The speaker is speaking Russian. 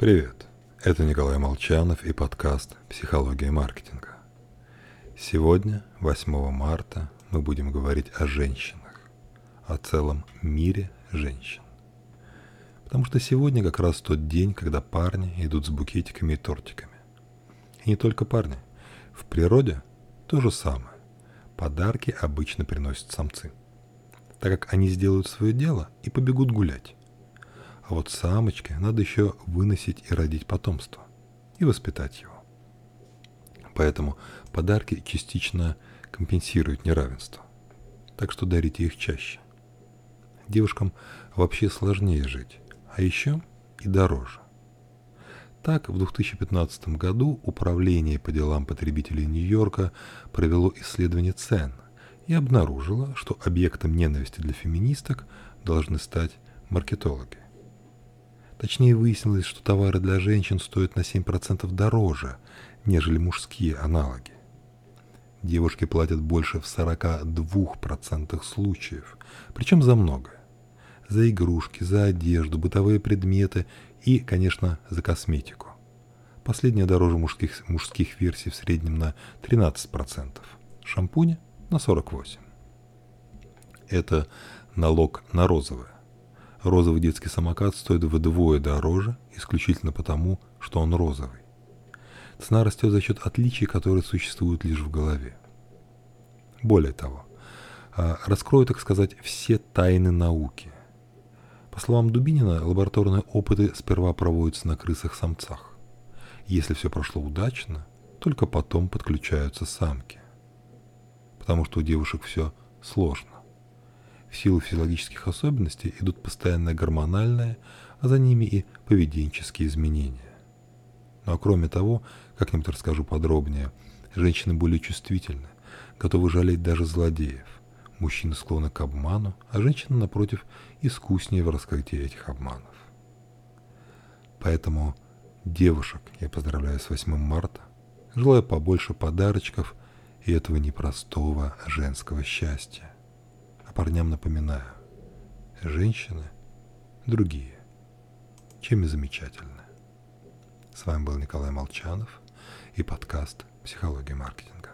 Привет, это Николай Молчанов и подкаст «Психология маркетинга». Сегодня, 8 марта, мы будем говорить о женщинах, о целом мире женщин. Потому что сегодня как раз тот день, когда парни идут с букетиками и тортиками. И не только парни. В природе то же самое. Подарки обычно приносят самцы, так как они сделают свое дело и побегут гулять. А вот самочке надо еще выносить и родить потомство, и воспитать его. Поэтому подарки частично компенсируют неравенство. Так что дарите их чаще. Девушкам вообще сложнее жить, а еще и дороже. Так, в 2015 году Управление по делам потребителей Нью-Йорка провело исследование цен и обнаружило, что объектом ненависти для феминисток должны стать маркетологи. Точнее, выяснилось, что товары для женщин стоят на 7% дороже, нежели мужские аналоги. Девушки платят больше в 42% случаев, причем за многое. За игрушки, за одежду, бытовые предметы и, конечно, за косметику. Последняя дороже мужских, мужских версий в среднем на 13%, шампуня на 48%. Это налог на розовое розовый детский самокат стоит вдвое дороже, исключительно потому, что он розовый. Цена растет за счет отличий, которые существуют лишь в голове. Более того, а, раскрою, так сказать, все тайны науки. По словам Дубинина, лабораторные опыты сперва проводятся на крысах-самцах. Если все прошло удачно, только потом подключаются самки. Потому что у девушек все сложно. В силу физиологических особенностей идут постоянно гормональные, а за ними и поведенческие изменения. Ну а кроме того, как-нибудь расскажу подробнее, женщины более чувствительны, готовы жалеть даже злодеев. Мужчины склонны к обману, а женщины, напротив, искуснее в раскрытии этих обманов. Поэтому девушек я поздравляю с 8 марта, желаю побольше подарочков и этого непростого женского счастья. А парням напоминаю, женщины другие, чем и замечательны. С вами был Николай Молчанов и подкаст «Психология маркетинга».